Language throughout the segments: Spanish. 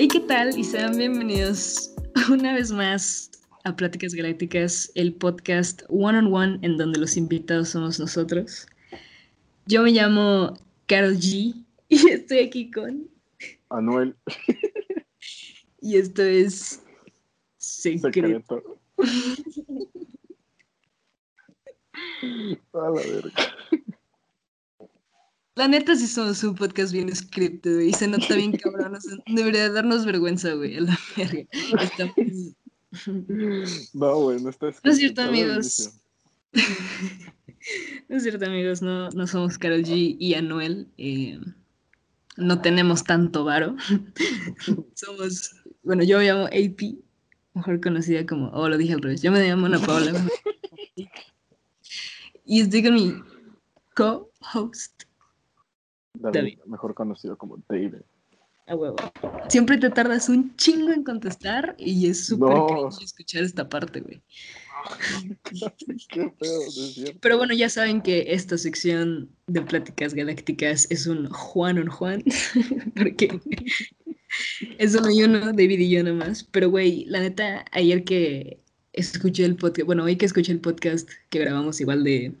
Hey, ¿qué tal? Y sean bienvenidos una vez más a Pláticas Galácticas, el podcast one on one en donde los invitados somos nosotros. Yo me llamo Carol G y estoy aquí con Anuel. y esto es Secreto. Secreto. A la verga. La neta sí somos un podcast bien escrito güey, y se nota bien cabrón. o sea, debería darnos vergüenza, güey, a la verga. Estamos- No, güey, no está No es escrito, cierto, amigos. No es cierto, amigos, no, no somos Karol G y Anuel. eh, no tenemos tanto varo. somos, bueno, yo me llamo AP, mejor conocida como, oh, lo dije al revés, yo me llamo Ana Paola. y estoy con mi co-host, David, David. mejor conocido como David. a huevo. Siempre te tardas un chingo en contestar y es súper No. escuchar esta parte, güey. Qué no. Pero bueno, ya saben que esta sección de Pláticas Galácticas es un Juan on Juan, porque es solo yo, no, David y yo nomás. Pero güey, la neta, ayer que escuché el podcast, bueno, hoy que escuché el podcast que grabamos igual de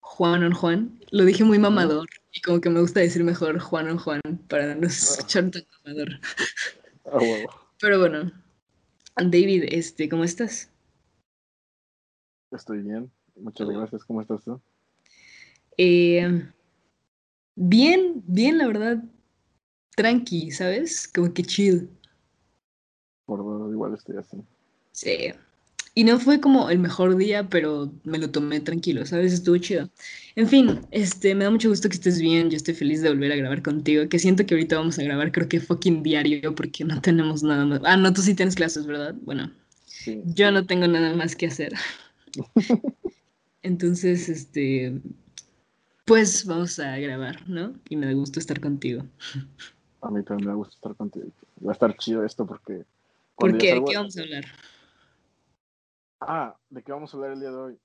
Juan on Juan, lo dije muy mamador y como que me gusta decir mejor Juan on Juan para no escuchar tan mamador. Ah, huevo. Pero bueno, David, este, ¿cómo estás? Estoy bien. Muchas gracias. ¿Cómo estás tú? Eh, bien, bien, la verdad. Tranqui, ¿sabes? Como que chill. Por igual estoy así. Sí. Y no fue como el mejor día, pero me lo tomé tranquilo, ¿sabes? Estuvo chido. En fin, este, me da mucho gusto que estés bien. Yo estoy feliz de volver a grabar contigo. Que siento que ahorita vamos a grabar, creo que fucking diario, porque no tenemos nada más. Ah, no, tú sí tienes clases, ¿verdad? Bueno, Sí. yo no tengo nada más que hacer. Entonces, este, pues vamos a grabar, ¿no? Y me da gusto estar contigo. A mí también me gusta estar contigo. Va a estar chido esto porque. ¿Por qué? ya ¿De salgo- qué vamos a hablar? Ah, ¿de qué vamos a hablar el día de hoy?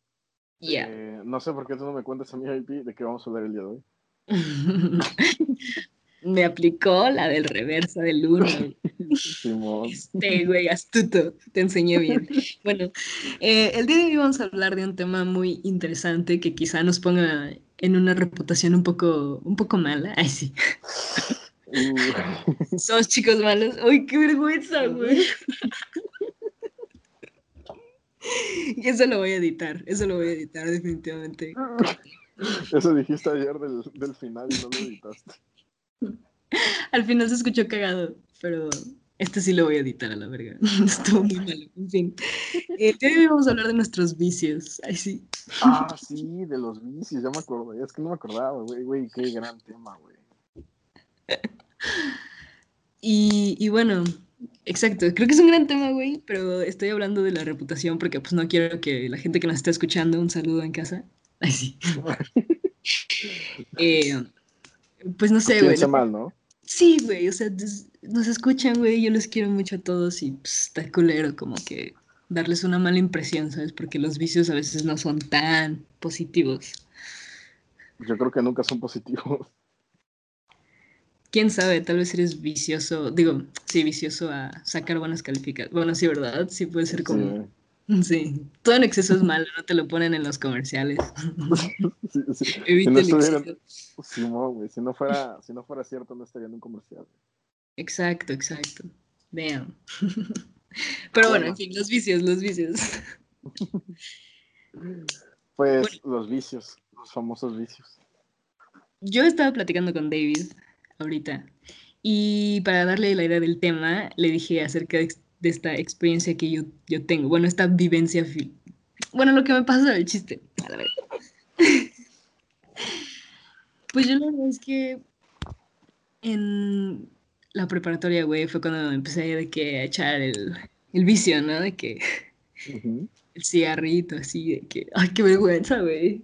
Ya. Eh, no sé por qué tú no me cuentas a mí, IP, de qué vamos a hablar el día de hoy. Me aplicó la del reversa del uno. Simón. Este, güey, astuto. Te enseñé bien. Bueno, eh, el día de hoy vamos a hablar de un tema muy interesante que quizá nos ponga en una reputación un poco, un poco mala. Ay, sí. Uh, Somos chicos malos. ¡Ay, qué vergüenza, güey! Y eso lo voy a editar. Eso lo voy a editar definitivamente. Eso dijiste ayer del, del final y no lo editaste. Al final se escuchó cagado, pero este sí lo voy a editar a la verga. Estuvo muy malo. En fin. De hoy vamos a hablar de nuestros vicios. Ay, sí. Ah, sí, de los vicios, ya me acordé. Es que no me acordaba, güey, güey, qué gran tema, güey. Y, y bueno, exacto. Creo que es un gran tema, güey, pero estoy hablando de la reputación porque pues no quiero que la gente que nos está escuchando, un saludo en casa. Ay, sí. Eh, pues no sé, güey. Mal, ¿no? Sí, güey, o sea, nos escuchan, güey, yo los quiero mucho a todos y pues, está culero como que darles una mala impresión, ¿sabes? Porque los vicios a veces no son tan positivos. Yo creo que nunca son positivos. Quién sabe, tal vez eres vicioso, digo, sí, vicioso a sacar buenas calificaciones. Bueno, sí, ¿verdad? Sí, puede ser como. Sí, todo en exceso es malo, no te lo ponen en los comerciales. Sí, sí, sí. Si Evita no el estuvieran, exceso. Simón, güey, si no fuera, si no fuera cierto, no estaría en un comercial. Exacto, exacto. Damn. Pero bueno, en fin, los vicios, los vicios. Pues los vicios, los famosos vicios. Yo estaba platicando con David ahorita y para darle la idea del tema le dije acerca de, esta experiencia que yo, yo tengo, bueno, esta vivencia, bueno, lo que me pasa el chiste, a la verdad. Pues yo la verdad es que en la preparatoria, güey, fue cuando empecé de que a echar el, el vicio, ¿no? De que el cigarrito, así, de que, ay, qué vergüenza, güey.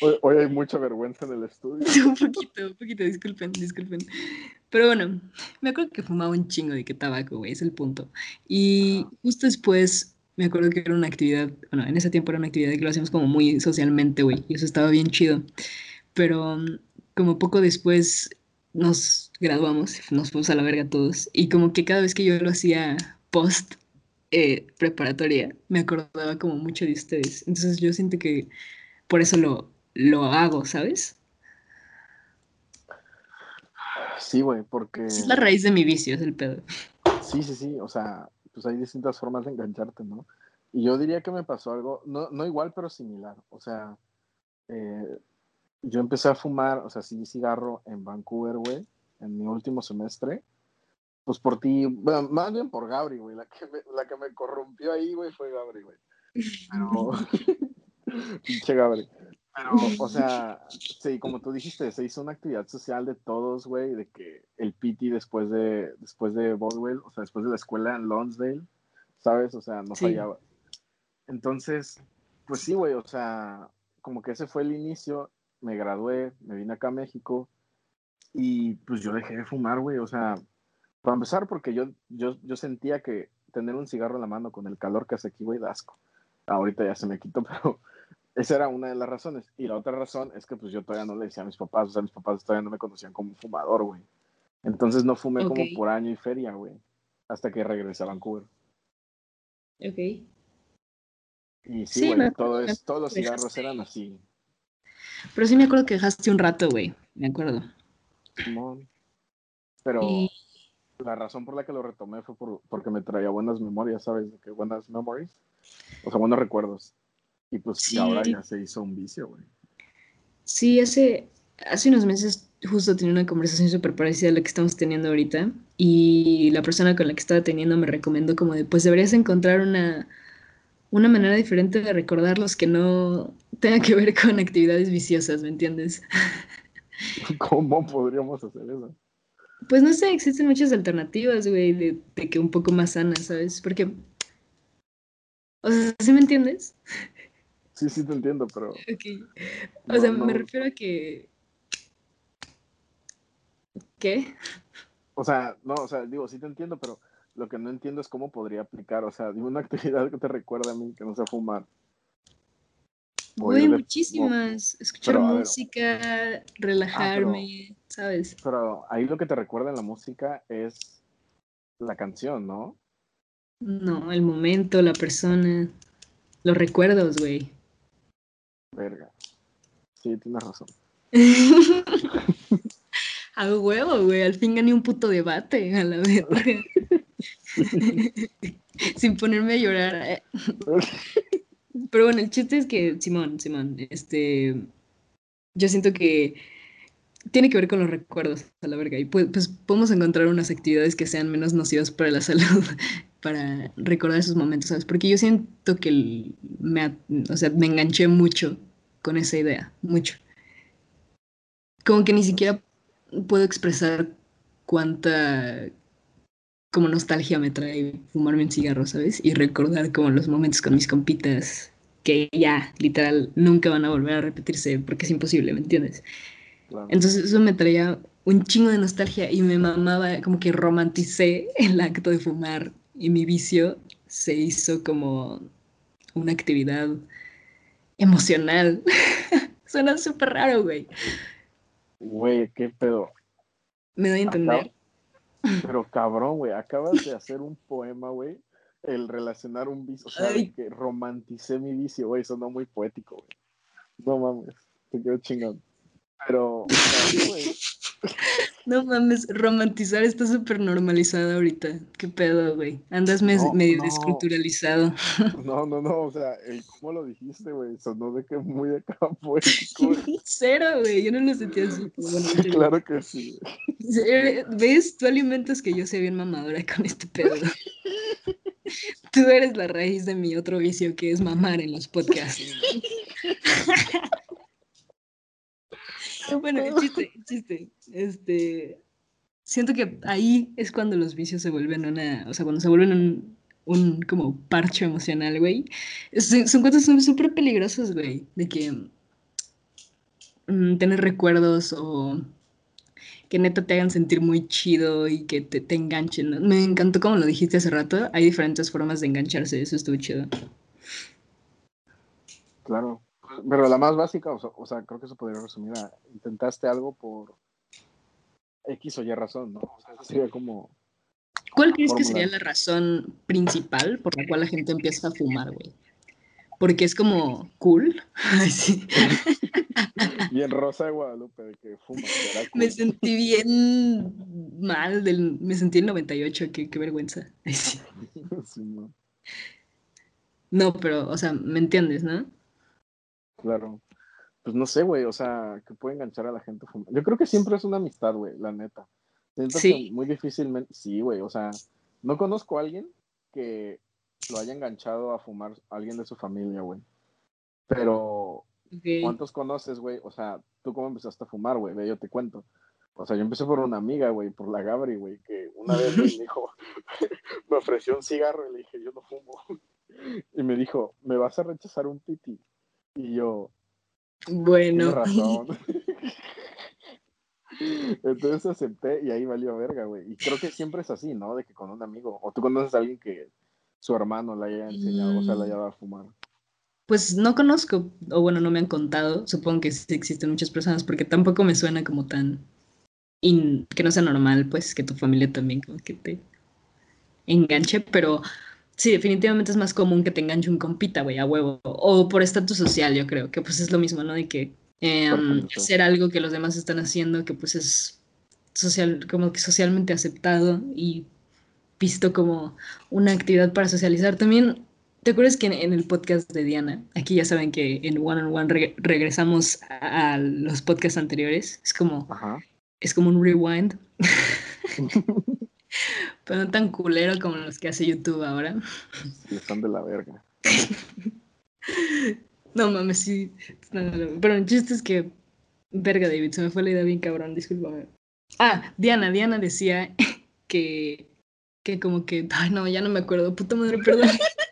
Hoy, hoy hay mucha vergüenza en el estudio. un poquito, un poquito, disculpen, disculpen. Pero bueno, me acuerdo que fumaba un chingo de que tabaco, güey, es el punto. Y justo después me acuerdo que era una actividad, bueno, en ese tiempo era una actividad que lo hacíamos como muy socialmente, güey, y eso estaba bien chido. Pero mm, como poco después nos graduamos, nos fuimos a la verga todos. Y como que cada vez que yo lo hacía post eh, preparatoria, me acordaba como mucho de ustedes. Entonces yo siento que por eso lo, lo hago, ¿sabes? Sí, güey, porque... Es la raíz de mi vicio, es el pedo. Sí, sí, sí, o sea, pues hay distintas formas de engancharte, ¿no? Y yo diría que me pasó algo, no, no igual, pero similar. O sea, eh, yo empecé a fumar, o sea, sí, cigarro en Vancouver, güey, en mi último semestre. Pues por ti, bueno, más bien por Gabri, güey. La que me, la que me corrompió ahí, güey, fue Gabri, güey. Pero. Pinche Gabri. Pero, o sea, sí, como tú dijiste, se hizo una actividad social de todos, güey, de que el PT después de, después de Boswell, o sea, después de la escuela en Lonsdale, ¿sabes? O sea, no Sí. fallaba. Entonces, pues sí, güey, o sea, como que ese fue el inicio, me gradué, me vine acá a México y pues yo dejé de fumar, güey, o sea, para empezar porque yo, yo, yo sentía que tener un cigarro en la mano con el calor que hace aquí, güey, da asco. Ahorita ya se me quitó, pero esa era una de las razones. Y la otra razón es que pues yo todavía no le decía a mis papás, o sea, mis papás todavía no me conocían como fumador, güey. Entonces no fumé como por año y feria, güey, hasta que regresé a Vancouver. Ok. Y sí, Sí, güey, todo es, todos los cigarros eran así. Pero sí me acuerdo que dejaste un rato, güey. Me acuerdo. Pero Y la razón por la que lo retomé fue por, porque me traía buenas memorias, ¿sabes? De que buenas memories. O sea, buenos recuerdos. Y pues y ahora ya se hizo un vicio, güey. sí, hace, hace unos meses justo tenía una conversación súper parecida a la que estamos teniendo ahorita. Y la persona con la que estaba teniendo me recomendó como de, pues deberías encontrar una, una manera diferente de recordarlos que no tenga que ver con actividades viciosas, ¿me entiendes? ¿Cómo podríamos hacer eso? Pues no sé, existen muchas alternativas, güey, de, de que un poco más sanas, ¿sabes? Porque, o sea, ¿sí me entiendes? Sí, sí te entiendo, pero Ok. O no- sea, no- me refiero a que... ¿Qué? o sea, no, o sea, digo, sí te entiendo, pero lo que no entiendo es cómo podría aplicar. O sea, dime una actividad que te recuerde a mí que no sea fumar. Güey, muchísimas. Escuchar pero, música, relajarme, ¿sabes? Pero ahí lo que te recuerda en la música es la canción, ¿no? No, el momento, la persona, los recuerdos, güey. Verga. Sí, tienes razón. A huevo, güey. Al fin gané un puto debate, a la verga. Sin ponerme a llorar. eh. Pero bueno, el chiste es que, Simón, Simón, este. Yo siento que tiene que ver con los recuerdos, a la verga. Y pues, podemos encontrar unas actividades que sean menos nocivas para la salud, para recordar esos momentos, ¿sabes? Porque yo siento que me, o sea, me enganché mucho con esa idea, mucho. Como que ni siquiera puedo expresar cuánta como nostalgia me trae fumarme un cigarro, ¿sabes? Y recordar como los momentos con mis compitas que ya, literal, nunca van a volver a repetirse porque es imposible, ¿me entiendes? Claro. Entonces eso me traía un chingo de nostalgia y me mamaba, como que romanticé el acto de fumar y mi vicio se hizo como una actividad emocional. Suena súper raro, güey. Güey, qué pedo. ¿Me doy a entender? Pero cabrón, güey, acabas de hacer un poema, güey. El relacionar un vicio, o sea, que romanticé mi vicio, güey, sonó muy poético, güey. No mames, te quedó chingón. Pero, güey, No mames, romantizar está súper normalizado ahorita. ¿Qué pedo, güey? Andas mes- No, medio no. desculturalizado. no, no, no, o sea, cómo lo dijiste, güey, sonó de que muy de güey. Cero, güey. Yo no lo sentía así. bueno, Sí, claro que sí. gracias. ¿Ves? Tú alimentas que yo sea bien mamadora con este pedo. Tú eres la raíz de mi otro vicio que es mamar en los podcasts. Bueno, el chiste, el chiste. Este. Siento que ahí es cuando los vicios se vuelven una. O sea, cuando se vuelven un, un como parche emocional, güey. Son, son cosas súper peligrosas, güey. De que. mm, tener recuerdos o que neta te hagan sentir muy chido y que te, te enganchen. ¿no? Me encantó como lo dijiste hace rato. Hay diferentes formas de engancharse, eso estuvo chido. Claro. Pero la más básica, o sea, o sea, creo que eso podría resumir a intentaste algo por X o Y razón, ¿no? O sea, sería como... ¿Cuál crees que sería la razón principal por la cual la gente empieza a fumar, güey? Porque es como cool. sí. bien Rosa de Guadalupe, de que fuma. Me sentí bien mal, del, me sentí en 98, qué, qué vergüenza. Sí. no. no, pero, o sea, ¿me entiendes, no? Claro. Pues no sé, güey, o sea, que puede enganchar a la gente. Yo creo que siempre es una amistad, güey, la neta. Siento sí. que muy difícilmente, sí, güey, o sea, no conozco a alguien que lo haya enganchado a fumar a alguien de su familia, güey. Pero, ¿cuántos conoces, güey? O sea, ¿tú cómo empezaste a fumar, güey? Yo te cuento. O sea, yo empecé por una amiga, güey, por la Gabri, güey, que una vez me dijo, me ofreció un cigarro y le dije, yo no fumo. Y me dijo, ¿me vas a rechazar un piti? Y yo, bueno. razón. Entonces acepté y ahí valió verga, güey. Y creo que siempre es así, ¿no? De que con un amigo, o tú conoces a alguien que su hermano le haya enseñado, o sea, le haya dado a fumar. Pues no conozco, o bueno, no me han contado. Supongo que sí existen muchas personas, porque tampoco me suena como tan. que no sea normal, pues, que tu familia también como que te enganche, pero sí, definitivamente es más común que te enganche un compita, güey, a huevo. O por estatus social, yo creo, que pues es lo mismo, ¿no? De que em, hacer algo que los demás están haciendo, que pues es social, como que socialmente aceptado y visto como una actividad para socializar. También ¿Te acuerdas que en, el podcast de Diana, aquí ya saben que en One on One regresamos a, los podcasts anteriores? Es como, es como un rewind. Pero no tan culero como los que hace YouTube ahora. Están de la verga. no mames, sí. Pero el chiste es que, verga, David, se me fue la idea bien cabrón, discúlpame. Ah, Diana, Diana decía que, que como que, ay no, ya no me acuerdo, puta madre, perdón.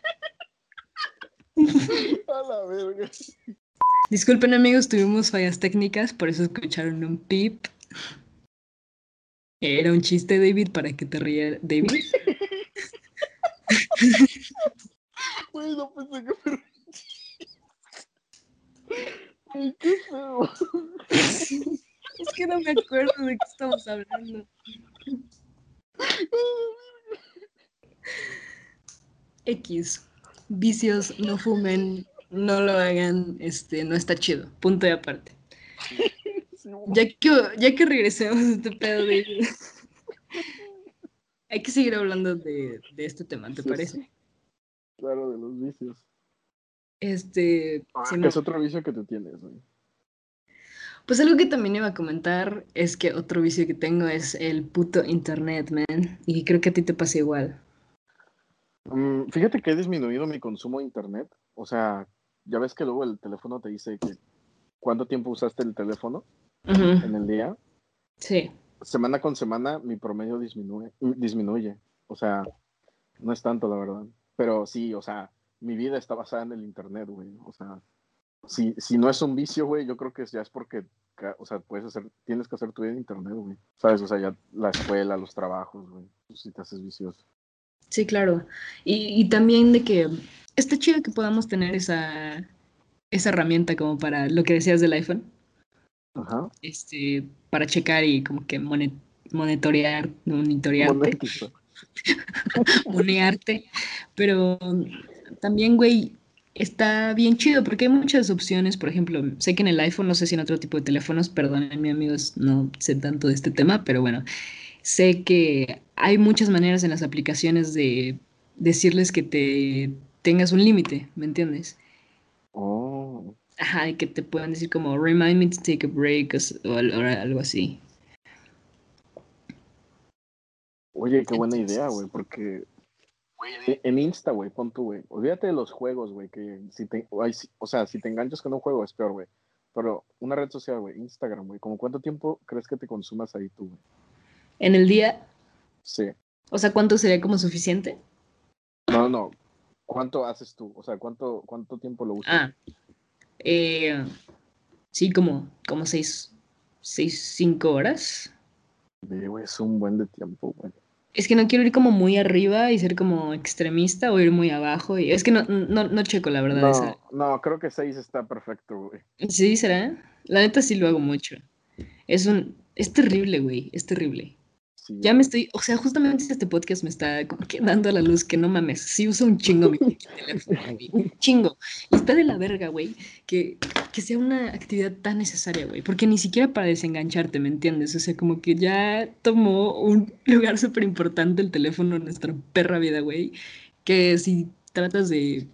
A la verga. Disculpen amigos, tuvimos fallas técnicas, por eso escucharon un pip. Era un chiste, David, para que te rías, David. Güey, no pensé que me Ay, qué feo. Es que no me acuerdo de qué estamos hablando. X vicios, no fumen, no lo hagan, este, no está chido. Punto de aparte. Ya que, ya que regresemos a este pedo de... Hay que seguir hablando de, este tema, ¿te parece? Claro, de los vicios. Este. Ah, ¿Qué es otro vicio que tú tienes, Pues algo que también iba a comentar es que otro vicio que tengo es el puto internet, man. Y creo que a ti te pasa igual. Mm, fíjate que he disminuido mi consumo de internet. O sea, ya ves que luego el teléfono te dice que cuánto tiempo usaste el teléfono en el día. Sí. Semana con semana mi promedio disminuye, disminuye. O sea, no es tanto, la verdad. Pero sí, o sea, mi vida está basada en el internet, güey. O sea, si, si no es un vicio, güey, yo creo que ya es porque, o sea, puedes hacer, tienes que hacer tu vida en internet, güey. ¿Sabes? O sea, ya la escuela, los trabajos, güey. Pues si te haces vicioso. Sí, claro. Y, también de que está chido que podamos tener esa, esa herramienta como para lo que decías del iPhone. Ajá. Este, para checar y como que monitorear, monitorearte. Monearte. Pero también, güey, está bien chido porque hay muchas opciones. Por ejemplo, sé que en el iPhone, no sé si en otro tipo de teléfonos, mi amigos, no sé tanto de este tema, pero bueno, sé que hay muchas maneras en las aplicaciones de decirles que te tengas un límite, ¿me entiendes? Oh. Ajá, y que te puedan decir como remind me to take a break o, algo así. Oye, qué buena idea, güey, porque en Insta, güey, pon tú, güey. Olvídate de los juegos, güey, que si te, o sea, si te enganchas con un juego es peor, güey. Pero una red social, güey, Instagram, güey, ¿como cuánto tiempo crees que te consumas ahí tú, güey? En el día, Sí. O sea, ¿cuánto sería como suficiente? No, no. ¿Cuánto haces tú? O sea, ¿cuánto, cuánto tiempo lo usas? Ah, eh, sí, como, como seis, seis, cinco horas. es un buen de tiempo, güey. Es que no quiero ir como muy arriba y ser como extremista o ir muy abajo. Y es que no, no, no checo, la verdad. No, no, creo que seis está perfecto, güey. Sí, ¿será? La neta sí lo hago mucho. Es un, Es terrible, güey, es terrible. Ya me estoy, o sea, justamente este podcast me está como que dando a la luz que no mames, sí uso un chingo mi teléfono, un chingo. Y está de la verga, güey, que, que sea una actividad tan necesaria, güey, porque ni siquiera para desengancharte, ¿me entiendes? O sea, como que ya tomó un lugar súper importante el teléfono en nuestra perra vida, güey, que si tratas de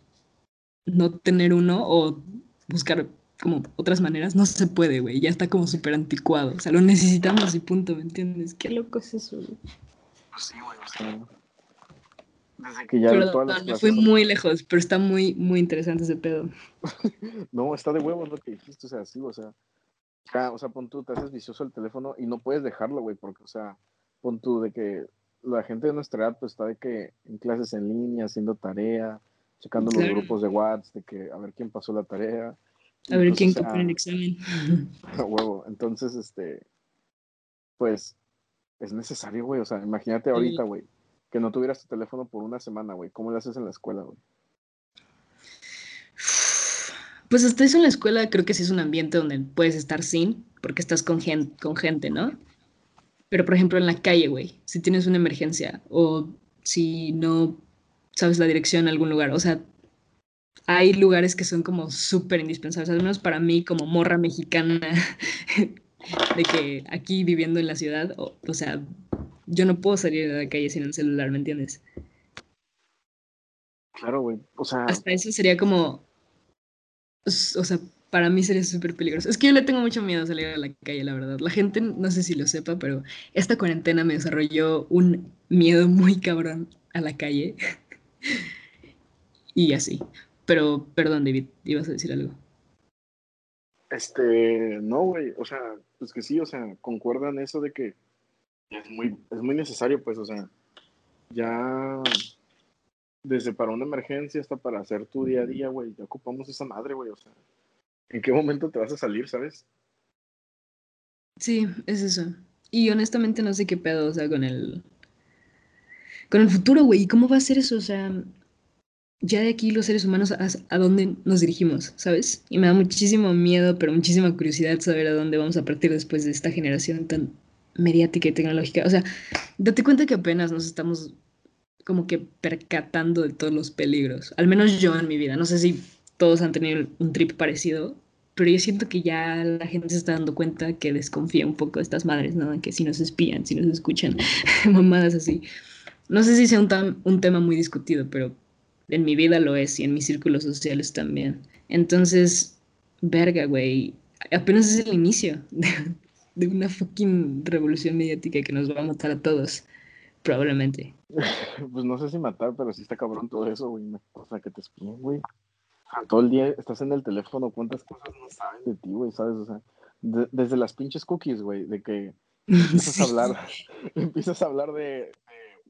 no tener uno o buscar como otras maneras, no se puede, güey. Ya está como súper anticuado. O sea, lo necesitamos y punto, ¿me entiendes? Qué loco es eso, güey. Pues sí, güey, o sea. Desde que ya Perdón, todas me fui muy lejos, pero está muy, muy interesante ese pedo. no, está de huevos lo que dijiste, o sea, sí, o sea. o sea, pon tú, te haces vicioso el teléfono y no puedes dejarlo, güey, porque, o sea, pon tú de que la gente de nuestra edad, pues está de que en clases en línea, haciendo tarea, checando los grupos de WhatsApp, de que a ver quién pasó la tarea a ver quién copió el examen. A huevo. Entonces, este, pues, es necesario, güey. O sea, imagínate ahorita, güey, que no tuvieras tu teléfono por una semana, güey. ¿Cómo lo haces en la escuela, güey? Pues hasta eso en la escuela creo que sí es un ambiente donde puedes estar sin, porque estás con gente, con gente, ¿no? Pero por ejemplo en la calle, güey, si tienes una emergencia o si no sabes la dirección a algún lugar, o sea, hay lugares que son como súper indispensables, al menos para mí como morra mexicana, de que aquí viviendo en la ciudad, o, sea, yo no puedo salir de la calle sin el celular, ¿me entiendes? Claro, güey, o sea... Hasta eso sería como, o sea, para mí sería súper peligroso. Es que yo le tengo mucho miedo a salir a la calle, la verdad. La gente, no sé si lo sepa, pero esta cuarentena me desarrolló un miedo muy cabrón a la calle. y así. Pero, perdón, David, ibas a decir algo. Este, no, güey, o sea, pues que sí, o sea, concuerdan eso de que es muy, es muy necesario, pues, o sea, ya desde para una emergencia hasta para hacer tu día a día, güey, ya ocupamos esa madre, güey, o sea, ¿en qué momento te vas a salir, sabes? Sí, es eso. Y honestamente no sé qué pedo, o sea, con el, con el futuro, güey, ¿cómo va a ser eso? O sea, ya de aquí los seres humanos a, dónde nos dirigimos, ¿sabes? Y me da muchísimo miedo, pero muchísima curiosidad saber a dónde vamos a partir después de esta generación tan mediática y tecnológica. O sea, date cuenta que apenas nos estamos como que percatando de todos los peligros. Al menos yo en mi vida. No sé si todos han tenido un trip parecido, pero yo siento que ya la gente se está dando cuenta que desconfía un poco de estas madres, ¿no? Que si nos espían, si nos escuchan, mamadas así. No sé si sea un, un tema muy discutido, pero en mi vida lo es y en mis círculos sociales también. Entonces, verga, güey, apenas es el inicio de, una fucking revolución mediática que nos va a matar a todos, probablemente. Pues no sé si matar, pero sí está cabrón todo eso, güey. O sea, que te espíen, güey. Todo el día estás en el teléfono, cuántas cosas no saben de ti, güey, ¿sabes? O sea, desde las pinches cookies, güey, de que empiezas a hablar, empiezas a hablar de, de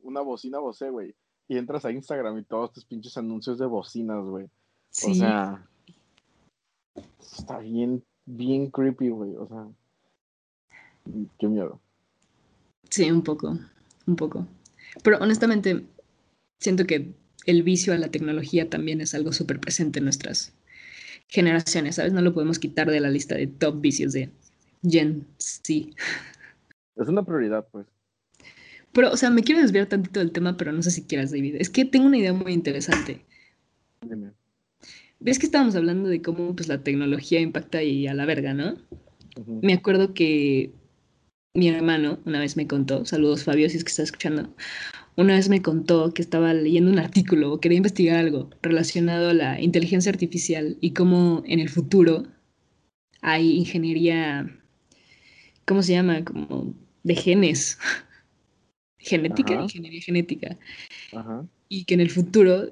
una bocina vocé, güey y entras a Instagram y todos tus pinches anuncios de bocinas, güey. O sea, está bien, bien creepy, güey. O sea, qué miedo. Sí, un poco, un poco. Pero honestamente, siento que el vicio a la tecnología también es algo súper presente en nuestras generaciones, ¿sabes? No lo podemos quitar de la lista de top vicios de Gen Z. Es una prioridad, pues. Pero, o sea, me quiero desviar tantito del tema, pero no sé si quieras, David. Es que tengo una idea muy interesante. ¿Ves que estábamos hablando de cómo pues, la tecnología impacta y a la verga, no? Me acuerdo que mi hermano una vez me contó, saludos Fabio si es que está escuchando, una vez me contó que estaba leyendo un artículo o quería investigar algo relacionado a la inteligencia artificial y cómo en el futuro hay ingeniería, ¿cómo se llama? Como de genes genética, ingeniería genética. Y que en el futuro,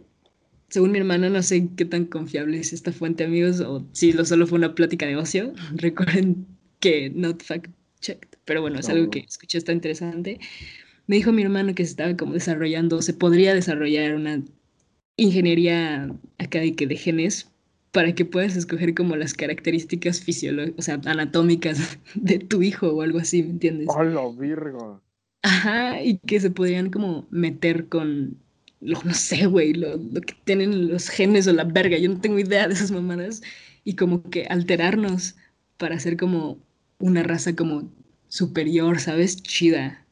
según mi hermano, no sé qué tan confiable es esta fuente, amigos, o si lo solo fue una plática de ocio. Recuerden que not fact checked, pero bueno, es algo que escuché, está interesante. Me dijo mi hermano que se estaba como desarrollando, se podría desarrollar una ingeniería académica de genes para que puedas escoger como las características fisiológicas, o sea, anatómicas de tu hijo o algo así, ¿me entiendes? ¡Hola, virgo! Ajá, y que se podrían como meter con, lo, no sé, güey, lo, que tienen los genes o la verga, yo no tengo idea de esas mamadas, y como que alterarnos para hacer como una raza como superior, ¿sabes? Chida.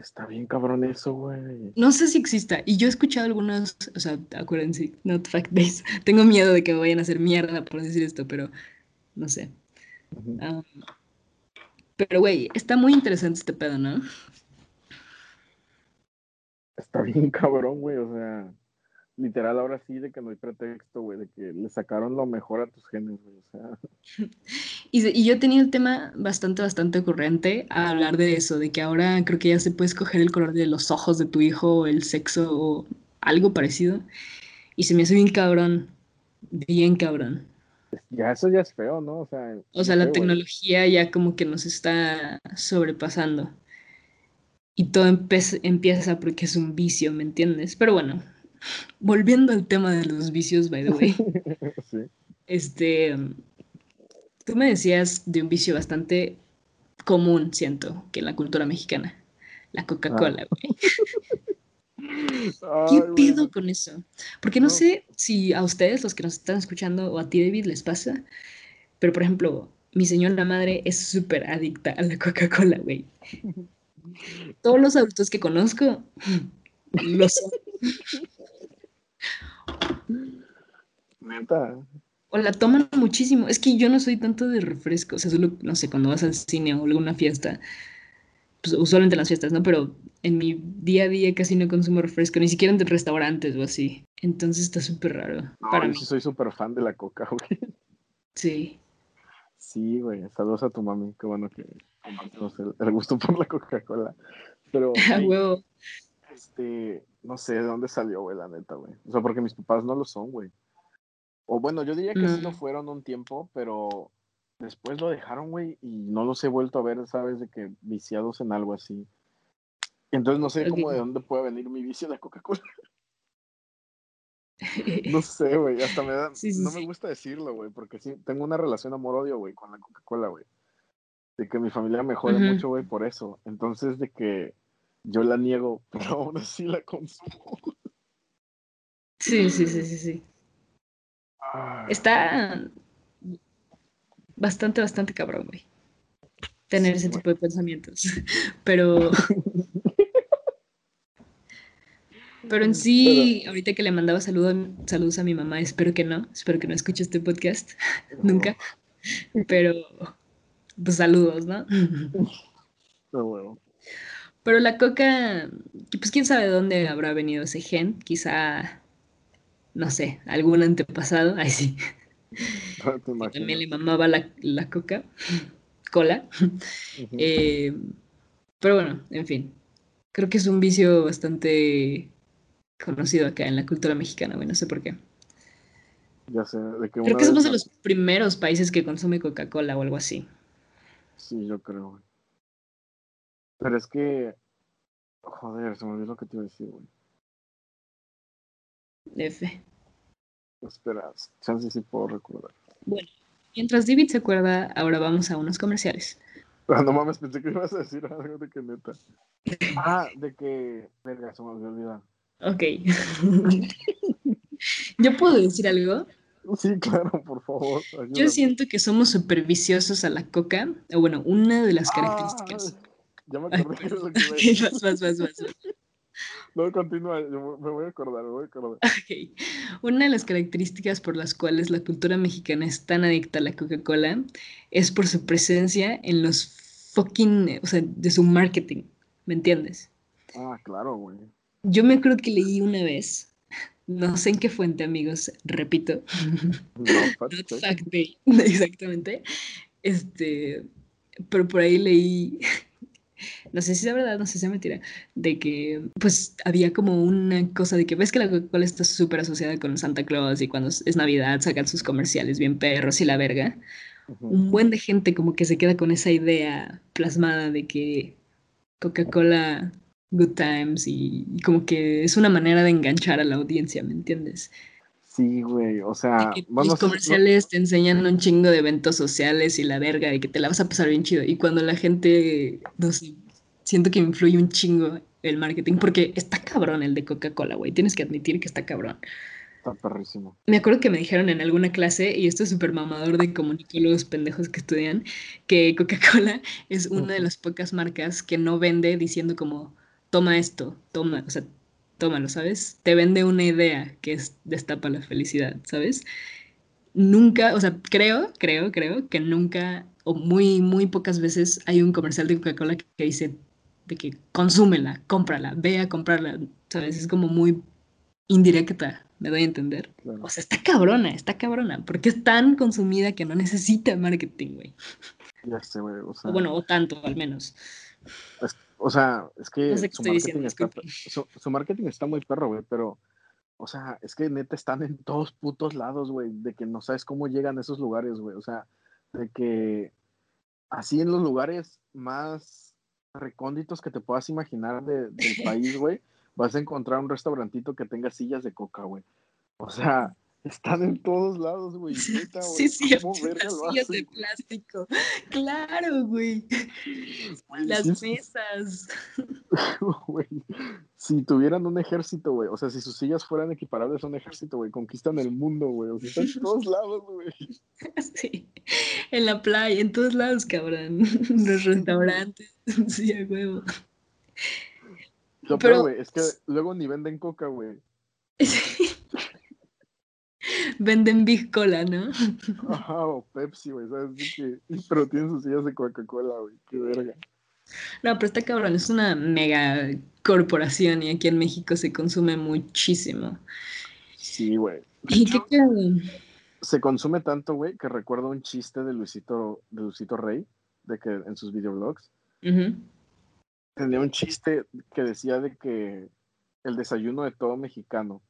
Está bien cabrón eso, güey. No sé si exista. Y yo he escuchado algunos, o sea, acuérdense, not fact based. Tengo miedo de que me vayan a hacer mierda por decir esto, pero no sé. Um, pero, güey, está muy interesante este pedo, ¿no? Está bien cabrón, güey, o sea literal ahora sí de que no hay pretexto, güey, de que le sacaron lo mejor a tus genes, güey, o sea. Y, y, yo tenía el tema bastante, bastante ocurrente a hablar de eso, de que ahora creo que ya se puede escoger el color de los ojos de tu hijo, o el sexo, o algo parecido. Y se me hace bien cabrón, bien cabrón. Ya eso ya es feo, ¿no? O sea, o sea la tecnología ya como que nos está sobrepasando. Y todo empieza porque es un vicio, ¿me entiendes? Pero bueno, volviendo al tema de los vicios, by the way. Este, tú me decías de un vicio bastante común, siento, que en la cultura mexicana, la Coca-Cola, ah. ¿Qué pido con eso? Porque no, sé si a ustedes, los que nos están escuchando, o a ti, David, les pasa, pero por ejemplo, mi señora madre es súper adicta a la Coca-Cola, güey. Todos los adultos que conozco lo son. O la toman muchísimo. Es que yo no soy tanto de refresco. O sea, solo, no sé, cuando vas al cine o alguna fiesta, pues usualmente en las fiestas, ¿no? Pero en mi día a día casi no consumo refresco, ni siquiera en restaurantes o así. Entonces está súper raro. para mí. soy súper fan de la coca, güey. Sí. Sí, güey. Saludos a tu mami. Qué bueno que compartimos el, gusto por la Coca-Cola. Pero. Huevo. Este, no sé de dónde salió, güey, la neta, güey. O sea, porque mis papás no lo son, güey. O bueno, yo diría que sí lo mm. fueron un tiempo, pero después lo dejaron, güey, y no los he vuelto a ver, ¿sabes? De que viciados en algo así. Entonces no sé cómo de dónde puede venir mi vicio de Coca-Cola. no sé, güey, hasta me da, no me gusta decirlo, güey, porque sí, tengo una relación amor-odio, güey, con la Coca-Cola, güey. De que mi familia me jode mucho, güey, por eso. Entonces, de que yo la niego, pero aún así la consumo. Sí, sí, sí, sí, sí. Está bastante, bastante cabrón, güey. Tener ese tipo de pensamientos. Pero. Pero en sí, ahorita que le mandaba saludos, saludos a mi mamá, espero que no, espero que no escuche este podcast nunca. Pero, pues saludos, ¿no? No, bueno. Pero la coca, pues quién sabe de dónde habrá venido ese gen, quizá, no sé, algún antepasado, ay sí. También le mamaba la, la coca, cola. Eh, pero bueno, en fin, creo que es un vicio bastante conocido acá en la cultura mexicana, güey, no sé por qué. Ya sé, de que Creo que somos de los primeros países que consume Coca-Cola o algo así. Sí, yo creo, pero es que. Joder, se me olvidó lo que te iba a decir, güey. F. Espera, chance si puedo recordar. Bueno, mientras David se acuerda, ahora vamos a unos comerciales. Ah, no mames, pensé que ibas a decir algo de que neta. Ah, de que. Verga, se me olvidó Ok. ¿Yo puedo decir algo? Sí, claro, por favor. Yo siento que somos superviciosos a la coca, o bueno, una de las ah, características. Ya me acordé de lo que vas, vas, vas, vas. No, continúa, me voy a acordar, me voy a acordar. Okay. Una de las características por las cuales la cultura mexicana es tan adicta a la Coca-Cola es por su presencia en los fucking, o sea, de su marketing, ¿me entiendes? Ah, claro, güey. Yo me acuerdo que leí una vez, no sé en qué fuente, amigos, repito. No, exactamente. Este, pero por ahí leí no sé si es verdad, no sé si es mentira, de que pues había como una cosa de que ves que la Coca-Cola está súper asociada con Santa Claus y cuando es Navidad sacan sus comerciales bien perros y la verga. Un buen de gente como que se queda con esa idea plasmada de que Coca-Cola Good Times y, como que es una manera de enganchar a la audiencia, ¿me entiendes? Sí, güey, o sea, los comerciales te enseñan un chingo de eventos sociales y la verga y que te la vas a pasar bien chido. Y cuando la gente, no sé, siento que influye un chingo el marketing porque está cabrón el de Coca-Cola, güey. Tienes que admitir que está cabrón. Está perrísimo. Me acuerdo que me dijeron en alguna clase, y esto es súper mamador de comunicólogos pendejos que estudian, que Coca-Cola es una de las pocas marcas que no vende diciendo como, toma esto, toma, o sea, tómalo, ¿sabes? Te vende una idea que es destapa la felicidad, ¿sabes? Nunca, o sea, creo, creo, creo que nunca, o muy, muy pocas veces hay un comercial de Coca-Cola que dice de que consúmela, cómprala, ve a comprarla, ¿sabes? Es como muy indirecta, me doy a entender. O sea, está cabrona, está cabrona, porque es tan consumida que no necesita marketing, güey. Ya sé, güey. O, sea, o, bueno, o tanto, al menos. O sea, es que, su, marketing está, su, marketing está muy perro, güey, pero, o sea, es que neta están en todos putos lados, güey, de que no sabes cómo llegan a esos lugares, güey. O sea, de que así en los lugares más recónditos que te puedas imaginar del país, güey, vas a encontrar un restaurantito que tenga sillas de coca, güey. O sea, están en todos lados, güey. sí, sí, sillas de plástico. Claro, güey. Las mesas. Güey, si tuvieran un ejército, güey, o sea, si sus sillas fueran equiparables a un ejército, güey, conquistan el mundo, güey. O sea, están en todos lados, güey. Sí, en la playa, en todos lados, cabrón. Los restaurantes, sí, a huevo. pero, güey, es que luego ni venden coca, güey. Venden Big Cola, ¿no? Ajá, o Pepsi, güey, ¿sabes? Que... Pero tienen sus sillas de Coca-Cola, güey, qué verga. No, pero está cabrón, es una mega corporación y aquí en México se consume muchísimo. Sí, güey. ¿Y qué Se consume tanto, güey, que recuerdo un chiste de Luisito, de Luisito Rey, de que en sus videoblogs. Tenía un chiste que decía de que el desayuno de todo mexicano.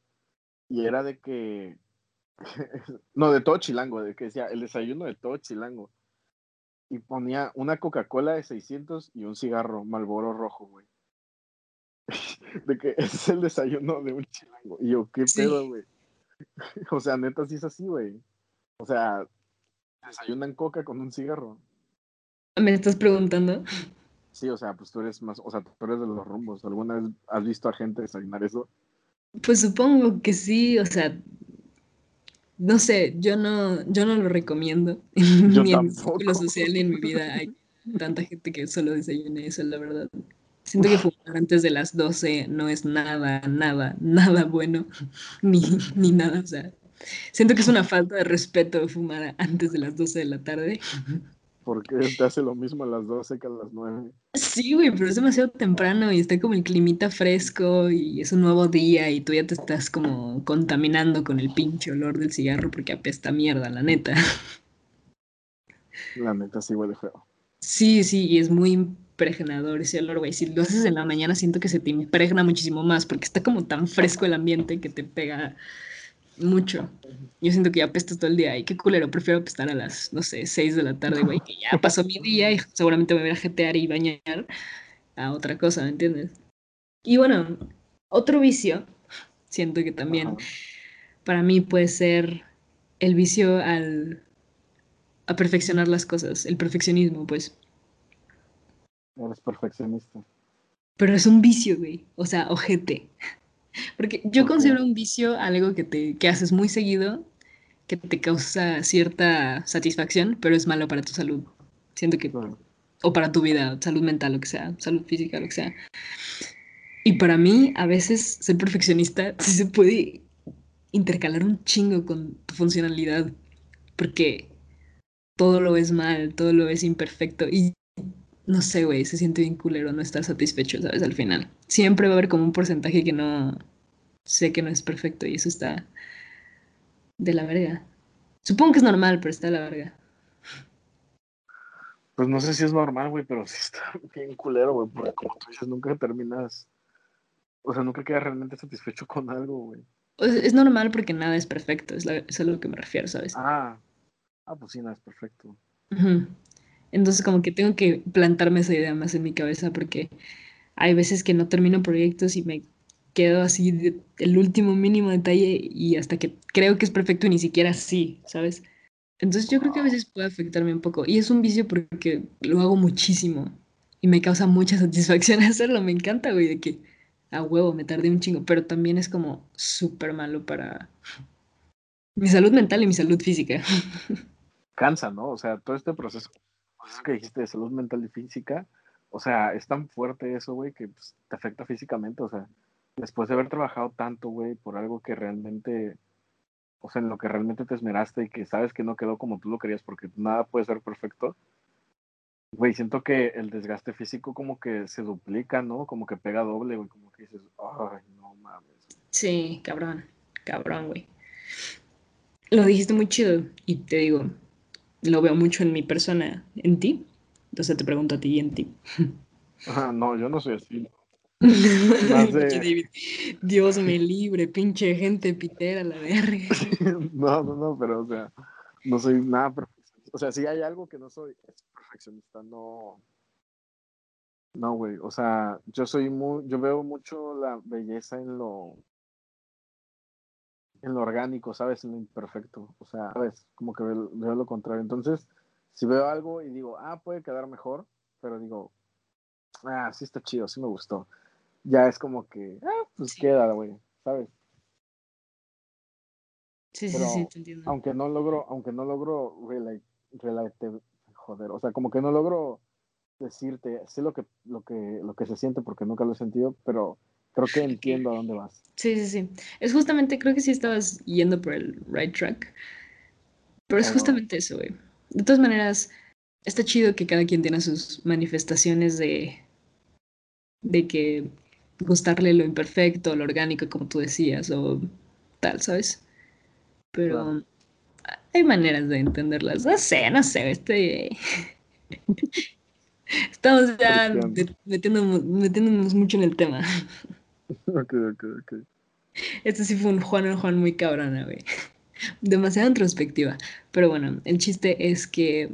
Y era de que. no, de todo chilango, de que decía el desayuno de todo chilango. Y ponía una Coca-Cola de 600 y un cigarro Malboro rojo, güey. de que ese es el desayuno de un chilango. Y yo, ¿qué pedo, güey? o sea, neta, sí es así, güey. O sea, desayunan coca con un cigarro. ¿Me estás preguntando? Sí, o sea, pues tú eres más, o sea, tú eres de los rumbos. ¿Alguna vez has visto a gente desayunar eso? Pues supongo que sí, o sea, no sé, yo no, yo no lo recomiendo. ni en social ni en mi vida hay tanta gente que solo desayuna eso, la verdad. Siento que fumar antes de las 12 no es nada, nada, nada bueno, ni, ni nada, o sea, siento que es una falta de respeto fumar antes de las 12 de la tarde porque te hace lo mismo a las 12 que a las 9. Sí, güey, pero es demasiado temprano y está como el climita fresco y es un nuevo día y tú ya te estás como contaminando con el pinche olor del cigarro porque apesta mierda, la neta. La neta sí huele feo. Sí, sí, y es muy impregnador ese olor, güey. Si lo haces en la mañana siento que se te impregna muchísimo más porque está como tan fresco el ambiente que te pega mucho. Yo siento que ya apestas todo el día y qué culero, prefiero apestar a las, no sé, 6 de la tarde, güey, que ya pasó mi día y seguramente me voy a jetear y bañar a otra cosa, ¿me entiendes? Y bueno, otro vicio, siento que también para mí puede ser el vicio al a perfeccionar las cosas, el perfeccionismo, pues. Eres perfeccionista. Pero es un vicio, güey, o sea, ojete. Porque yo considero un vicio algo que, te, que haces muy seguido, que te causa cierta satisfacción, pero es malo para tu salud. Siento que... O para tu vida, salud mental, lo que sea, salud física, lo que sea. Y para mí, a veces, ser perfeccionista sí se puede intercalar un chingo con tu funcionalidad, porque todo lo ves mal, todo lo ves imperfecto. Y no sé, güey, se siente bien culero no estar satisfecho, ¿sabes? Al final. Siempre va a haber como un porcentaje que no sé que no es perfecto y eso está de la verga. Supongo que es normal, pero está de la verga. Pues no sé si es normal, güey, pero sí está bien culero, güey, porque como tú dices, nunca terminas, o sea, nunca quedas realmente satisfecho con algo, güey. Es normal porque nada es perfecto, es, a lo que me refiero, ¿sabes? Ah, ah pues sí, nada es perfecto. Entonces como que tengo que plantarme esa idea más en mi cabeza porque hay veces que no termino proyectos y me quedo así el último mínimo detalle y hasta que creo que es perfecto y ni siquiera así, ¿sabes? Entonces yo creo que a veces puede afectarme un poco y es un vicio porque lo hago muchísimo y me causa mucha satisfacción hacerlo, me encanta, güey, de que a huevo, me tardé un chingo, pero también es como súper malo para mi salud mental y mi salud física. Cansa, ¿no? O sea, todo este proceso, que dijiste de salud mental y física, o sea, es tan fuerte eso, güey, que pues, te afecta físicamente, o sea, después de haber trabajado tanto, güey, por algo que realmente, o sea, en lo que realmente te esmeraste y que sabes que no quedó como tú lo querías porque nada puede ser perfecto, güey, siento que el desgaste físico como que se duplica, ¿no? Como que pega doble, güey, como que dices, ay, no mames. Sí, cabrón, cabrón, güey. Lo dijiste muy chido y te digo, lo veo mucho en mi persona, en ti. Entonces te pregunto a ti y en ti. No, yo no soy así. Dios me libre, pinche gente pitera, la verga. no, no, no, pero o sea, no soy nada perfeccionista. O sea, si hay algo que no soy, es perfeccionista, no. No, güey, o sea, yo soy muy, yo veo mucho la belleza en lo, en lo orgánico, ¿sabes? En lo imperfecto, o sea, ¿sabes? Como que veo, veo lo contrario. Entonces, si veo algo y digo, ah, puede quedar mejor, pero digo, ah, sí está chido, sí me gustó ya es como que, ah, pues queda, güey, ¿sabes? Sí, sí, sí, te entiendo. Aunque no logro, aunque no logro joder, o sea, como que no logro decirte, sé lo que, lo que, lo que se siente porque nunca lo he sentido, pero creo que entiendo a dónde vas. Sí, sí, sí. Es justamente, creo que sí estabas yendo por el right track. Pero es justamente eso, güey. De todas maneras, está chido que cada quien tenga sus manifestaciones de, de que gustarle lo imperfecto, lo orgánico, como tú decías, o tal, ¿sabes? Pero hay maneras de entenderlas. No sé, no sé, este... Estamos ya metiéndonos, metiéndonos, mucho en el tema. Ok, ok, ok. Este sí fue un Juan en Juan muy cabrona, güey. Demasiada introspectiva. Pero bueno, el chiste es que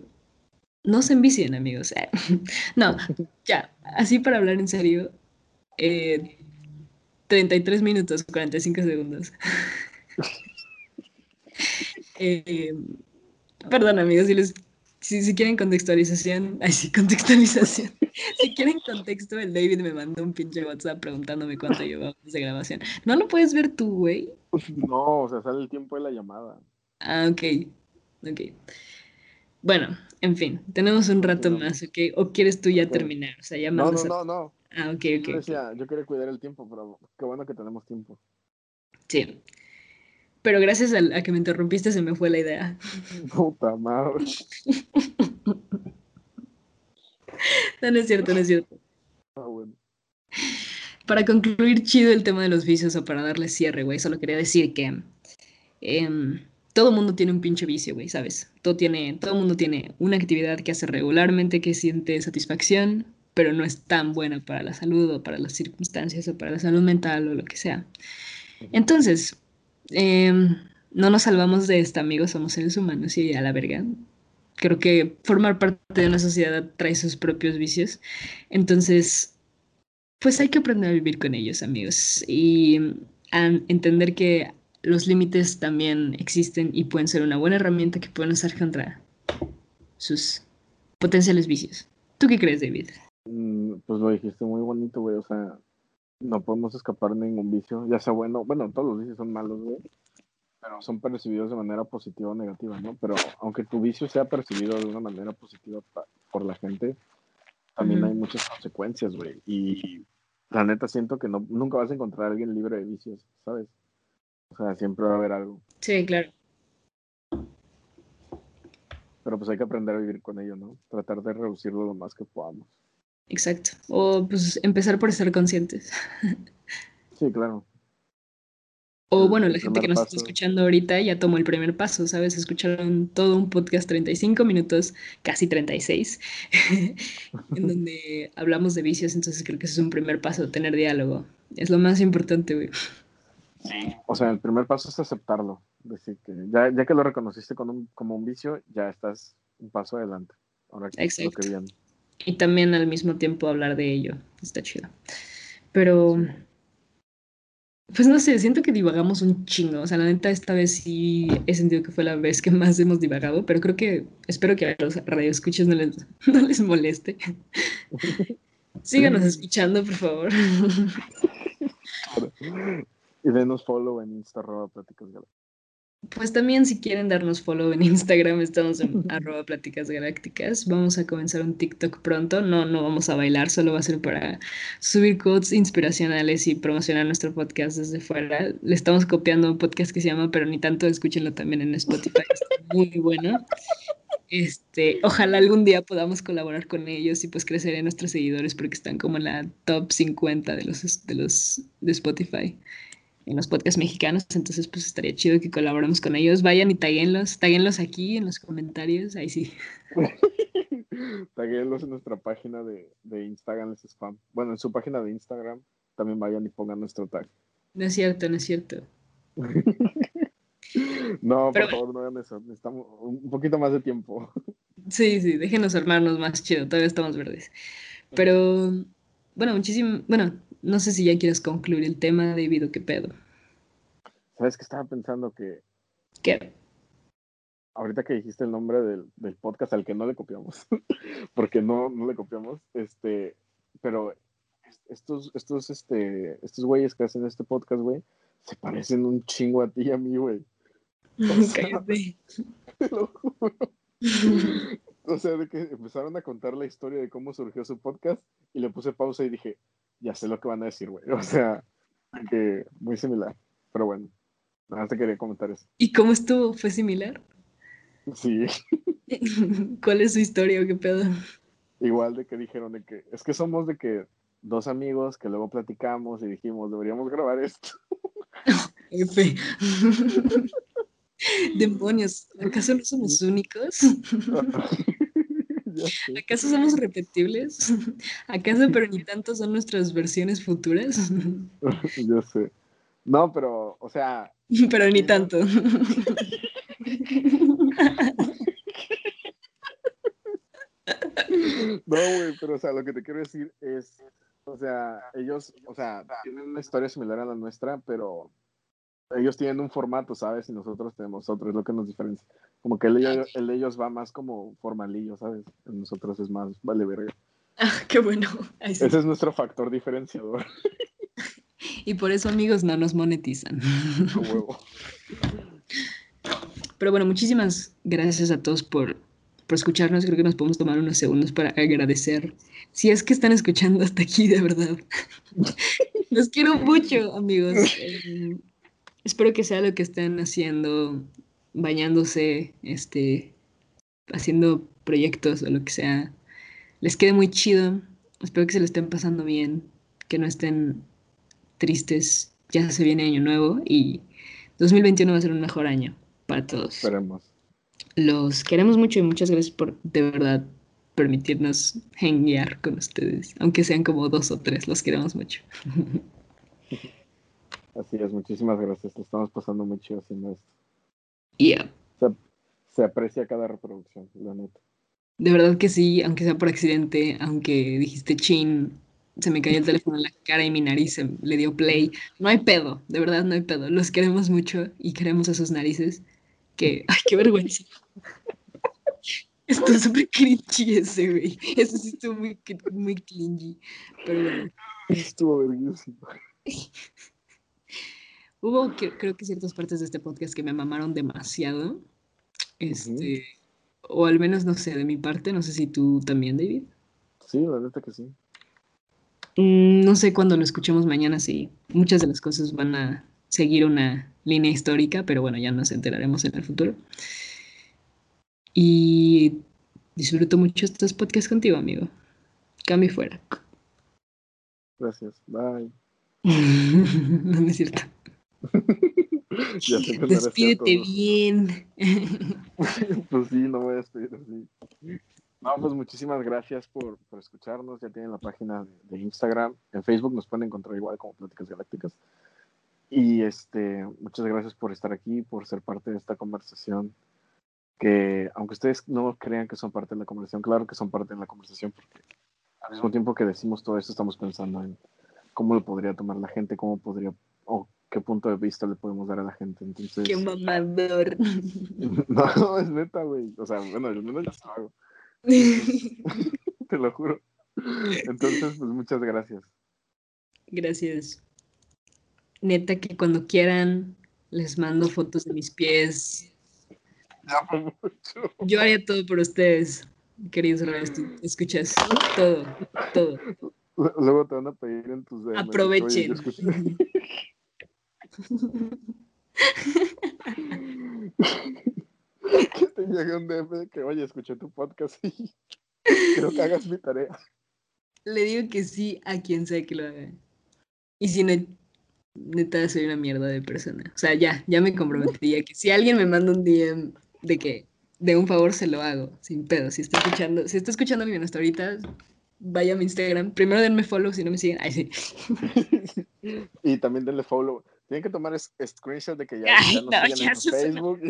no se envicien, amigos. no, ya, así para hablar en serio, eh, 33 minutos, 45 segundos. eh, perdón, amigos, si, les, si, quieren contextualización, ay, sí, contextualización. si quieren contexto, el David me mandó un pinche WhatsApp preguntándome cuánto llevamos de grabación. ¿No lo puedes ver tú, güey? No, o sea, sale el tiempo de la llamada. Ah, ok. Ok. Bueno, en fin, tenemos un rato más, ¿ok? ¿O quieres tú ya terminar? O sea, ya no, no, no, no. Ah, ok, ok. Yo, decía, yo quería cuidar el tiempo, pero qué bueno que tenemos tiempo. Sí. Pero gracias a, que me interrumpiste se me fue la idea. Puta madre. no, no es cierto, no es cierto. Ah, bueno. Para concluir chido el tema de los vicios o para darle cierre, güey, solo quería decir que eh, todo mundo tiene un pinche vicio, güey, ¿sabes? Todo, tiene, todo mundo tiene una actividad que hace regularmente que siente satisfacción, pero no es tan buena para la salud o para las circunstancias o para la salud mental o lo que sea. Entonces, em, no nos salvamos de esto, amigos, somos seres humanos y a la verga. Creo que formar parte de una sociedad trae sus propios vicios. Entonces, pues hay que aprender a vivir con ellos, amigos, y a entender que los límites también existen y pueden ser una buena herramienta que pueden usar contra sus potenciales vicios. ¿Tú qué crees, David? Mm, pues lo dijiste muy bonito, güey. O sea, no podemos escapar de ningún vicio, ya sea bueno. Bueno, todos los vicios son malos, güey. Pero son percibidos de manera positiva o negativa, ¿no? Pero aunque tu vicio sea percibido de una manera positiva por la gente, también hay muchas consecuencias, güey. Y la neta siento que no, nunca vas a encontrar a alguien libre de vicios, ¿sabes? O sea, siempre va a haber algo. Sí, claro. Pero pues hay que aprender a vivir con ello, ¿no? Tratar de reducirlo lo más que podamos. Exacto. O pues empezar por ser conscientes. Sí, claro. O bueno, la gente que nos está escuchando ahorita ya tomó el primer paso, ¿sabes? Escucharon todo un podcast 35 minutos, casi 36, en donde hablamos de vicios, entonces creo que ese es un primer paso, tener diálogo. Es lo más importante, güey. Sí. O sea, el primer paso es aceptarlo, decir que ya, ya que lo reconociste como un vicio, ya estás un paso adelante. Ahora Exacto. Lo que viene y también al mismo tiempo hablar de ello. Está chido. Pero, pues no sé, siento que divagamos un chingo. O sea, la neta, esta vez sí he sentido que fue la vez que más hemos divagado, pero creo que, espero que a los radioescuchas no les, no les moleste. Síganos escuchando, por favor. y denos follow en Insta, Pláticas pues también si quieren darnos follow en Instagram, estamos en arroba pláticas galácticas. Vamos a comenzar un TikTok pronto. No, no vamos a bailar, solo va a ser para subir quotes inspiracionales y promocionar nuestro podcast desde fuera. Le estamos copiando un podcast que se llama Pero ni tanto, escúchenlo también en Spotify. Está muy bueno. Este, ojalá algún día podamos colaborar con ellos y pues crecer en nuestros seguidores porque están como en la top 50 de los de los de Spotify en los podcasts mexicanos, entonces pues estaría chido que colaboremos con ellos. Vayan y taguenlos, taguenlos aquí en los comentarios, ahí sí. taguenlos en nuestra página de, de Instagram, es spam. Bueno, en su página de Instagram también vayan y pongan nuestro tag. No es cierto, no es cierto. no, por favor, no hagan eso. Necesitamos un poquito más de tiempo. sí, sí, déjenos armarnos más chido, todavía estamos verdes. Pero, bueno, muchísimo, bueno, no sé si ya quieres concluir el tema, David, o qué pedo. ¿Sabes que estaba pensando que... ¿Qué? Ahorita que dijiste el nombre del, podcast al que no le copiamos, porque no, no le copiamos, este, pero estos, estos, este, estos güeyes que hacen este podcast, güey, se parecen un chingo a ti y a mí, güey. Cállate. Te lo juro. o sea, de que empezaron a contar la historia de cómo surgió su podcast y le puse pausa y dije, ya sé lo que van a decir, güey. O sea, que muy similar. Pero bueno, nada más te quería comentar eso. ¿Y cómo estuvo? ¿Fue similar? Sí. ¿Cuál es su historia o qué pedo? Igual de que dijeron de que es que somos de que dos amigos que luego platicamos y dijimos, deberíamos grabar esto. F. Demonios, ¿acaso no somos únicos? ¿Acaso somos repetibles? ¿Acaso pero ni tanto son nuestras versiones futuras? Yo sé. No, pero, o sea. Pero ni tanto. No, güey, pero, o sea, lo que te quiero decir es, o sea, ellos, o sea, tienen una historia similar a la nuestra, pero ellos tienen un formato, ¿sabes? Y nosotros tenemos otro, es lo que nos diferencia. Como que el, de ellos va más como formalillo, ¿sabes? nosotros es más vale verga. Ah, qué bueno. Ese es nuestro factor diferenciador. Y por eso, amigos, no nos monetizan. Pero bueno, muchísimas gracias a todos por, por escucharnos. Creo que nos podemos tomar unos segundos para agradecer. Si es que están escuchando hasta aquí, de verdad. Los quiero mucho, amigos. Espero que sea lo que estén haciendo bañándose, este, haciendo proyectos o lo que sea, les quede muy chido. Espero que se lo estén pasando bien, que no estén tristes. Ya se viene año nuevo y 2021 va a ser un mejor año para todos. Esperemos. Los queremos mucho y muchas gracias por de verdad permitirnos hanguear con ustedes, aunque sean como dos o tres, los queremos mucho. Así es, muchísimas gracias. Lo estamos pasando mucho haciendo esto. Yeah. Se, aprecia cada reproducción, la neta. De verdad que sí, aunque sea por accidente, aunque dijiste chin, se me cayó el teléfono en la cara y mi nariz se, le dio play. No hay pedo, de verdad no hay pedo. Los queremos mucho y queremos a sus narices. Que, ay, qué vergüenza. Esto es súper cringy ese, güey. Eso sí estuvo muy, muy cringy. Pero bueno. Estuvo vergüenza. Hubo creo que ciertas partes de este podcast que me mamaron demasiado. Este, o al menos no sé, de mi parte, no sé si tú también, David. Sí, la neta que sí. Mm, no sé cuándo lo escuchemos mañana si muchas de las cosas van a seguir una línea histórica, pero bueno, ya nos enteraremos en el futuro. Y disfruto mucho estos podcasts contigo, amigo. Cambio fuera. Gracias. Bye. no, es cierto. Despídete bien. pues sí, no voy a despedir así. No, pues muchísimas gracias por, por escucharnos. Ya tienen la página de, Instagram. En Facebook nos pueden encontrar igual como Pláticas Galácticas. Y este, muchas gracias por estar aquí, por ser parte de esta conversación. Que aunque ustedes no crean que son parte de la conversación, claro que son parte de la conversación, porque al mismo tiempo que decimos todo esto, estamos pensando en cómo lo podría tomar la gente, cómo podría, o qué punto de vista le podemos dar a la gente. Entonces. Qué mamador. No, es neta, güey. O sea, bueno, yo no ya hago. Te lo juro. Entonces, pues muchas gracias. Gracias. neta que cuando quieran les mando fotos de mis pies. Yo haría todo por ustedes, queridos escuchas todo, todo. Luego te van a pedir en tus DMs. Aprovechen. que te llegue un DM que, oye, escuché tu podcast y creo que hagas mi tarea. Le digo que sí a quien sea que lo haga. Y si no, neta, soy una mierda de persona. O sea, ya, ya me comprometí que si alguien me manda un DM de que de un favor se lo hago, sin pedo. Si está escuchando, si está escuchando mi hasta ahorita, vaya a mi Instagram. Primero denme follow si no me siguen. Ay, sí. y también denle follow. Tienen que tomar screenshot de que ya, Ay, ya no, en Facebook.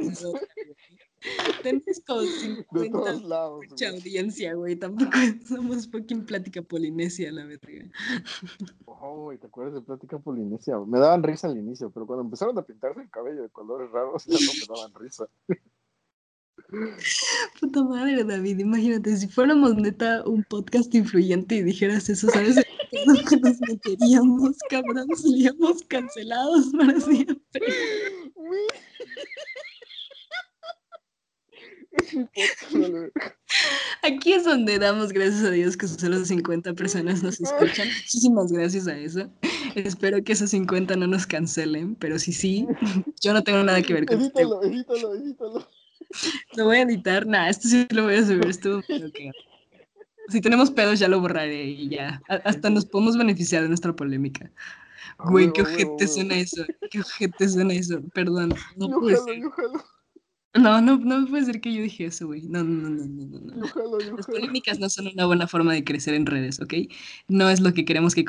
Tienes como 50 de lados, mucha audiencia, güey. Tampoco somos fucking plática polinesia, la verga. Oh, ¿te acuerdas de plática polinesia? Me daban risa al inicio, pero cuando empezaron a pintarse el cabello de colores raros, ya no me daban risa. Puta madre, David, imagínate, si fuéramos neta un podcast influyente y dijeras eso, ¿sabes? nos meteríamos, cabrón, seríamos cancelados para siempre. Aquí es donde damos gracias a Dios que solo 50 personas nos escuchan. Muchísimas gracias a eso. Espero que esos 50 no nos cancelen, pero si sí, yo no tengo nada que ver con eso. Edítalo, edítalo, edítalo. Lo voy a editar, nada, esto sí lo voy a subir, esto Si tenemos pedos ya lo borraré y ya. Hasta nos podemos beneficiar de nuestra polémica. Güey, qué ojete suena eso. Qué ojete suena eso. Perdón. No puede ser. No, no, no puede ser que yo dije eso, güey. No, no, no, no, no. no. Las polémicas no son una buena forma de crecer en redes, ¿ok? No es lo que queremos que,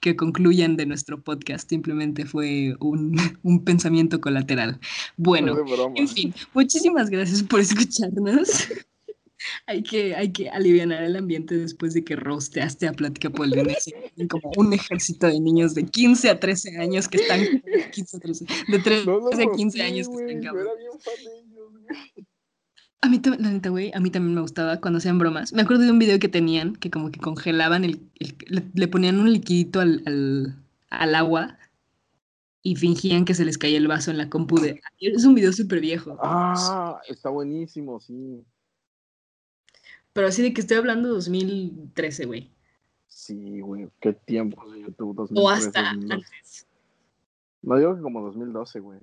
que concluyan de nuestro podcast. Simplemente fue un, un pensamiento colateral. Bueno, en fin, muchísimas gracias por escucharnos hay que, hay que aliviar el ambiente después de que rosteaste a Plática Polinesia. como un ejército de niños de 15 a 13 años que están. 15 a 13, de 13 a 15 años que están cabrón. A mí, la neta, güey, a mí también me gustaba cuando hacían bromas. Me acuerdo de un video que tenían que como que congelaban el... le, ponían un liquidito al, al, al, agua y fingían que se les caía el vaso en la compu de... Es un video súper viejo. Ah, está buenísimo, sí. Pero así de que estoy hablando 2013, güey. Sí, güey, qué tiempo de YouTube. 2013, o hasta antes. No digo que como 2012, güey.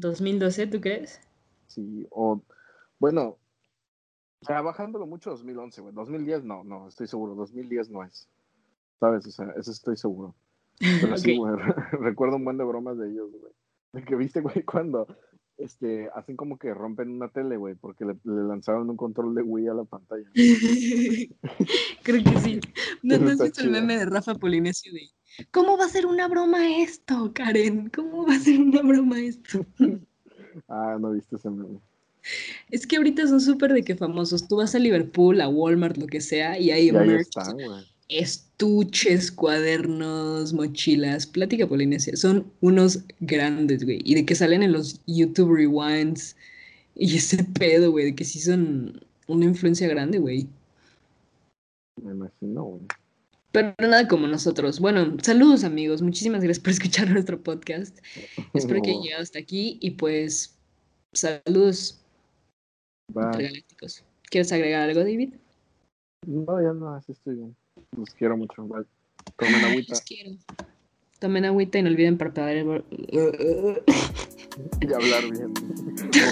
¿2012, tú crees? Sí, o bueno, o sea, bajándolo mucho 2011, güey. 2010 no, no, estoy seguro. 2010 no es. ¿Sabes? O sea, eso estoy seguro. Pero sí, güey, recuerdo un buen de bromas de ellos, güey. De que viste, güey, cuando este, hacen como que rompen una tele, güey, porque le, lanzaron un control de Wii a la pantalla. Creo que sí. ¿No, ¿no has visto el meme de Rafa Polinesio de ¿Cómo va a ser una broma esto, Karen? ¿Cómo va a ser una broma esto? Ah, no viste ese meme. Es que ahorita son súper de que famosos. Tú vas a Liverpool, a Walmart, lo que sea, y hay y están, güey estuches, cuadernos, mochilas, plática polinesia. Son unos grandes, güey. Y de que salen en los YouTube Rewinds. Y ese pedo, güey, de que sí son una influencia grande, güey. Me imagino, güey. Pero nada como nosotros. Bueno, saludos amigos. Muchísimas gracias por escuchar nuestro podcast. Espero que hayan llegado hasta aquí y pues saludos galácticos. ¿Quieres agregar algo, David? No, ya no, así estoy bien. Los quiero mucho, igual. Tomen agüita. Los quiero. Tomen agüita y no olviden parpadear. y hablar bien.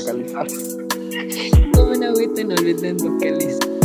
Vocalizar. Tomen agüita y no olviden vocalizar.